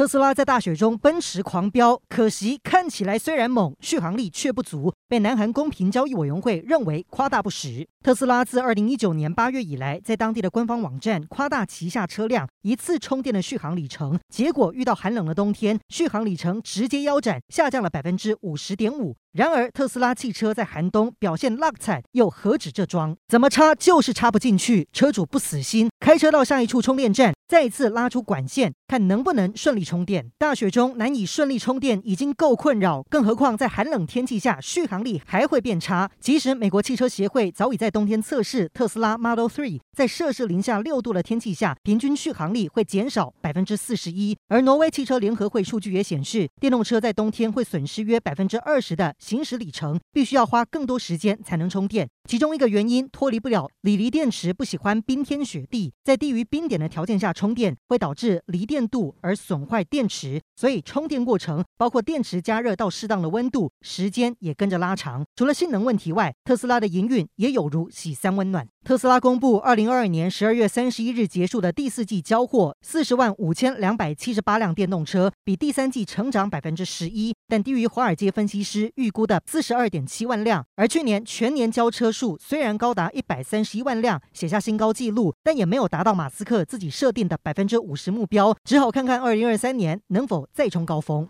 特斯拉在大雪中奔驰狂飙，可惜看起来虽然猛，续航力却不足，被南韩公平交易委员会认为夸大不实。特斯拉自二零一九年八月以来，在当地的官方网站夸大旗下车辆一次充电的续航里程，结果遇到寒冷的冬天，续航里程直接腰斩，下降了百分之五十点五。然而，特斯拉汽车在寒冬表现落惨，又何止这桩？怎么插就是插不进去。车主不死心，开车到下一处充电站，再次拉出管线，看能不能顺利充电。大雪中难以顺利充电已经够困扰，更何况在寒冷天气下，续航力还会变差。即使美国汽车协会早已在冬天测试特斯拉 Model 3，在摄氏零下六度的天气下，平均续航力会减少百分之四十一。而挪威汽车联合会数据也显示，电动车在冬天会损失约百分之二十的。行驶里程必须要花更多时间才能充电，其中一个原因脱离不了锂离电池不喜欢冰天雪地，在低于冰点的条件下充电会导致离电度而损坏电池，所以充电过程包括电池加热到适当的温度，时间也跟着拉长。除了性能问题外，特斯拉的营运也有如喜三温暖。特斯拉公布，二零二二年十二月三十一日结束的第四季交货四十万五千两百七十八辆电动车，比第三季成长百分之十一，但低于华尔街分析师预估的四十二点七万辆。而去年全年交车数虽然高达一百三十一万辆，写下新高纪录，但也没有达到马斯克自己设定的百分之五十目标，只好看看二零二三年能否再冲高峰。